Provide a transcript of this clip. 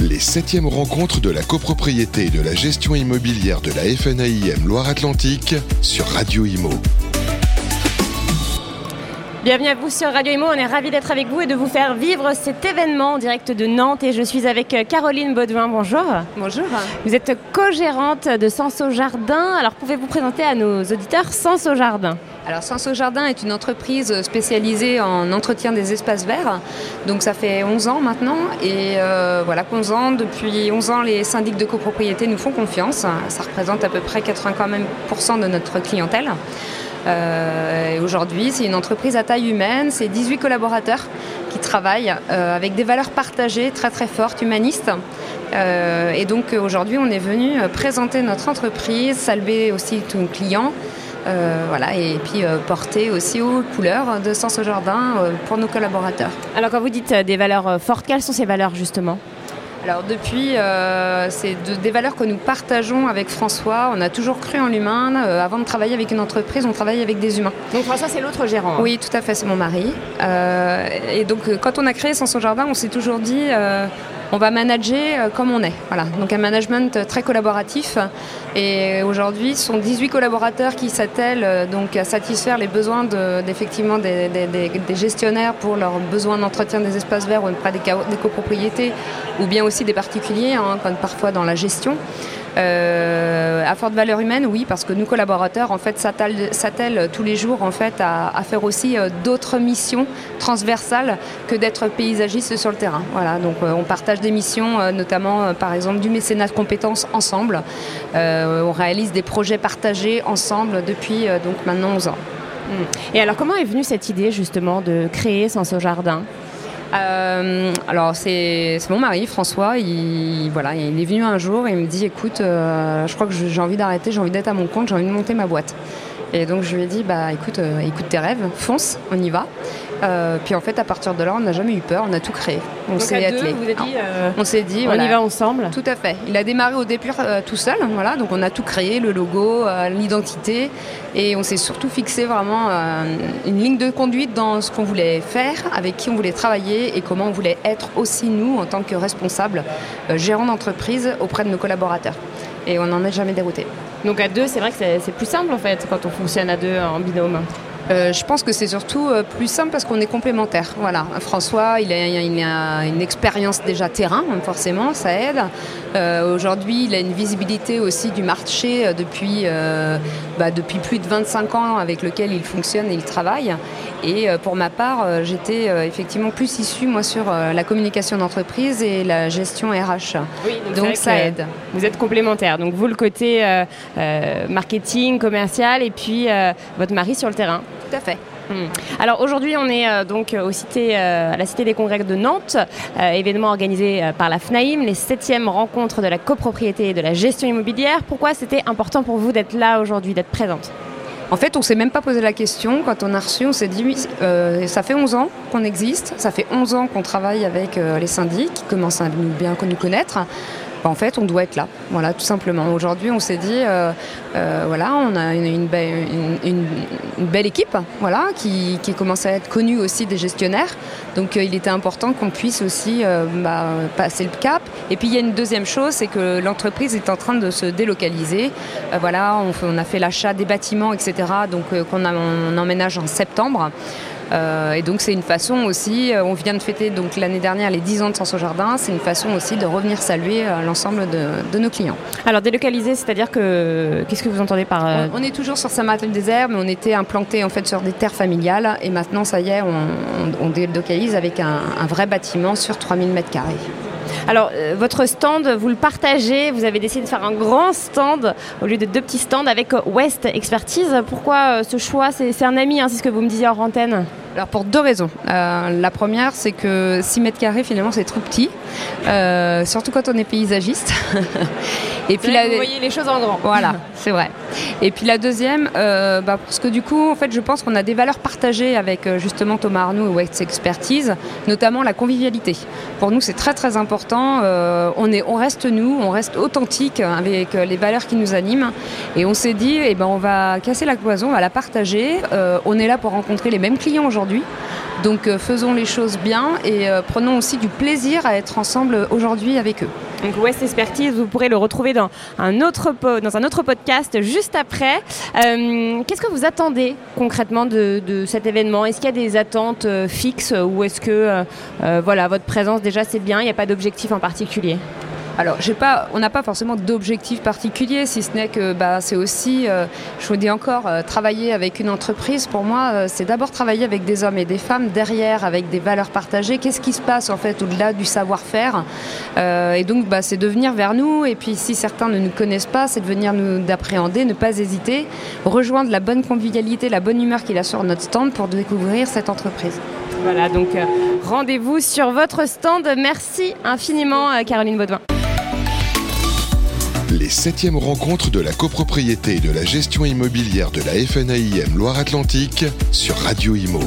les septièmes rencontres de la copropriété et de la gestion immobilière de la FNAIM Loire-Atlantique sur Radio Imo. Bienvenue à vous sur Radio Imo, on est ravis d'être avec vous et de vous faire vivre cet événement en direct de Nantes et je suis avec euh, Caroline Baudouin, bonjour. Bonjour. Vous êtes co-gérante de Sens au Jardin, alors pouvez-vous présenter à nos auditeurs Sens au Jardin? Alors Sens au Jardin est une entreprise spécialisée en entretien des espaces verts. Donc ça fait 11 ans maintenant et euh, voilà 11 ans. Depuis 11 ans, les syndics de copropriété nous font confiance. Ça représente à peu près 80% de notre clientèle. Euh, aujourd'hui, c'est une entreprise à taille humaine, c'est 18 collaborateurs qui travaillent euh, avec des valeurs partagées très très fortes, humanistes. Euh, et donc aujourd'hui, on est venu présenter notre entreprise, saluer aussi tous nos clients. voilà, et puis porter aussi aux couleurs de Sens au Jardin pour nos collaborateurs. Alors quand vous dites des valeurs fortes, quelles sont ces valeurs justement? Alors depuis, euh, c'est des valeurs que nous partageons avec François. On a toujours cru en l'humain. Euh, avant de travailler avec une entreprise, on travaille avec des humains. Donc François, c'est l'autre gérant. Hein. Oui, tout à fait, c'est mon mari. Euh, et donc quand on a créé Sans son jardin, on s'est toujours dit on va manager euh, comme on est. Voilà. Donc un management très collaboratif. Et aujourd'hui, ce sont 18 collaborateurs qui s'attellent euh, donc à satisfaire les besoins d'effectivement des, gestionnaires pour leurs besoins d'entretien des espaces verts auprès des, des copropriétés ou bien aussi des particuliers, hein, comme parfois dans la gestion. Euh, à forte valeur humaine, oui, parce que nous collaborateurs en fait s'attellent tous les jours en fait à, faire aussi euh, d'autres missions transversales que d'être paysagiste sur le terrain. Voilà, donc euh, on partage des missions, notamment par exemple du mécénat de compétences ensemble. on réalise des projets partagés ensemble depuis donc maintenant 11 ans. Et alors comment est venue cette idée justement de créer Sans au Jardin? Euh, alors c'est mon mari François, il, voilà, il est venu un jour et il me dit écoute, euh, je crois que j'ai envie d'arrêter, j'ai envie d'être à mon compte, j'ai envie de monter ma boîte. Et donc je lui ai dit bah écoute, euh, écoute tes rêves, fonce, on y va. Euh, puis en fait, à partir de là, on n'a jamais eu peur, on a tout créé. On s'est attelé. Vous dit, euh, on s'est dit, on y va ensemble. Tout à fait. Il a démarré au début euh, tout seul, voilà. Donc on a tout créé, le logo, l'identité, et on s'est surtout fixé vraiment une ligne de conduite dans ce qu'on voulait faire, avec qui on voulait travailler et comment on voulait être aussi nous en tant que responsables, gérants d'entreprise auprès de nos collaborateurs. Et on n'en est jamais dérouté. Donc à deux, c'est vrai que c'est plus simple en fait quand on fonctionne à deux en binôme. Euh, je pense que c'est surtout euh, plus simple parce qu'on est complémentaires. Voilà. François, il a, une expérience déjà terrain, forcément, ça aide. Euh, aujourd'hui, il a une visibilité aussi du marché depuis, bah, depuis plus de 25 ans avec lequel il fonctionne et il travaille. Et pour ma part, j'étais effectivement plus issue, moi, sur la communication d'entreprise et la gestion RH. donc, ça aide. Vous êtes complémentaires. Donc vous, le côté marketing, commercial, et puis votre mari sur le terrain. Tout à fait. Hmm. Alors aujourd'hui, on est euh, donc cité, euh, à la Cité des Congrès de Nantes, euh, événement organisé par la FNAIM, les septièmes rencontres de la copropriété et de la gestion immobilière. Pourquoi c'était important pour vous d'être là aujourd'hui, d'être présente? En fait, on s'est même pas posé la question. Quand on a reçu, on s'est dit, oui, ça fait 11 ans qu'on existe, ça fait 11 ans qu'on travaille avec les syndics qui commencent à nous bien nous connaître. Bah, en fait, on doit être là. Voilà, tout simplement. Aujourd'hui, on s'est dit, euh, euh, voilà, on a une, belle équipe, voilà, qui, commence à être connue aussi des gestionnaires. Donc, euh, il était important qu'on puisse aussi bah, passer le cap. Et puis, il y a une deuxième chose, c'est que l'entreprise est en train de se délocaliser. voilà, on, a fait l'achat des bâtiments, etc. Donc, qu'on on emménage en septembre. Euh, et donc c'est une façon aussi, euh, on vient de fêter donc l'année dernière les 10 ans de Sens au Jardin, c'est une façon aussi de revenir saluer euh, l'ensemble de, nos clients. Alors délocaliser, c'est-à-dire que qu'est-ce que vous entendez par on, est toujours sur Saint-Martin-des-Herbes, mais on était implanté en fait sur des terres familiales et maintenant ça y est, on, délocalise avec un, un vrai bâtiment sur 3000 mètres carrés. Alors, euh, votre stand, vous le partagez. Vous avez décidé de faire un grand stand au lieu de deux petits stands avec West Expertise. Pourquoi euh, ce choix? C'est un ami, hein, c'est ce que vous me disiez en antenne. Alors pour deux raisons. Euh, la première, c'est que 6 mètres carrés, finalement, c'est trop petit, surtout quand on est paysagiste. Et puis là, vous voyez les choses en grand. Voilà, c'est vrai. Et puis la deuxième, bah, parce que du coup, en fait, je pense qu'on a des valeurs partagées avec justement Thomas Arnoux et West Expertise, notamment la convivialité. Pour nous, c'est très très important euh, on, est, on reste nous, on reste authentique avec les valeurs qui nous animent. Et on s'est dit, eh ben, on va casser la cloison, on va la partager. Euh, on est là pour rencontrer les mêmes clients aujourd'hui Donc faisons les choses bien et prenons aussi du plaisir à être ensemble aujourd'hui avec eux. Donc West Expertise, vous pourrez le retrouver dans un autre, dans un autre podcast juste après. Euh, qu'est-ce que vous attendez concrètement de, cet événement? Est-ce qu'il y a des attentes euh, fixes ou est-ce que euh, voilà, votre présence déjà c'est bien, il n'y a pas d'objectif en particulier? Alors, on n'a pas forcément d'objectif particulier, si ce n'est que bah, c'est aussi, euh, je vous dis encore, euh, travailler avec une entreprise, pour moi, euh, c'est d'abord travailler avec des hommes et des femmes derrière, avec des valeurs partagées. Qu'est-ce qui se passe en fait au-delà du savoir-faire? Et donc, bah, c'est de venir vers nous. Et puis, si certains ne nous connaissent pas, c'est de venir nous d'appréhender, ne pas hésiter, rejoindre la bonne convivialité, la bonne humeur qu'il a sur notre stand pour découvrir cette entreprise. Voilà, donc rendez-vous sur votre stand. Merci infiniment, Caroline Baudouin les septièmes rencontres de la copropriété et de la gestion immobilière de la FNAIM Loire-Atlantique sur Radio Imo.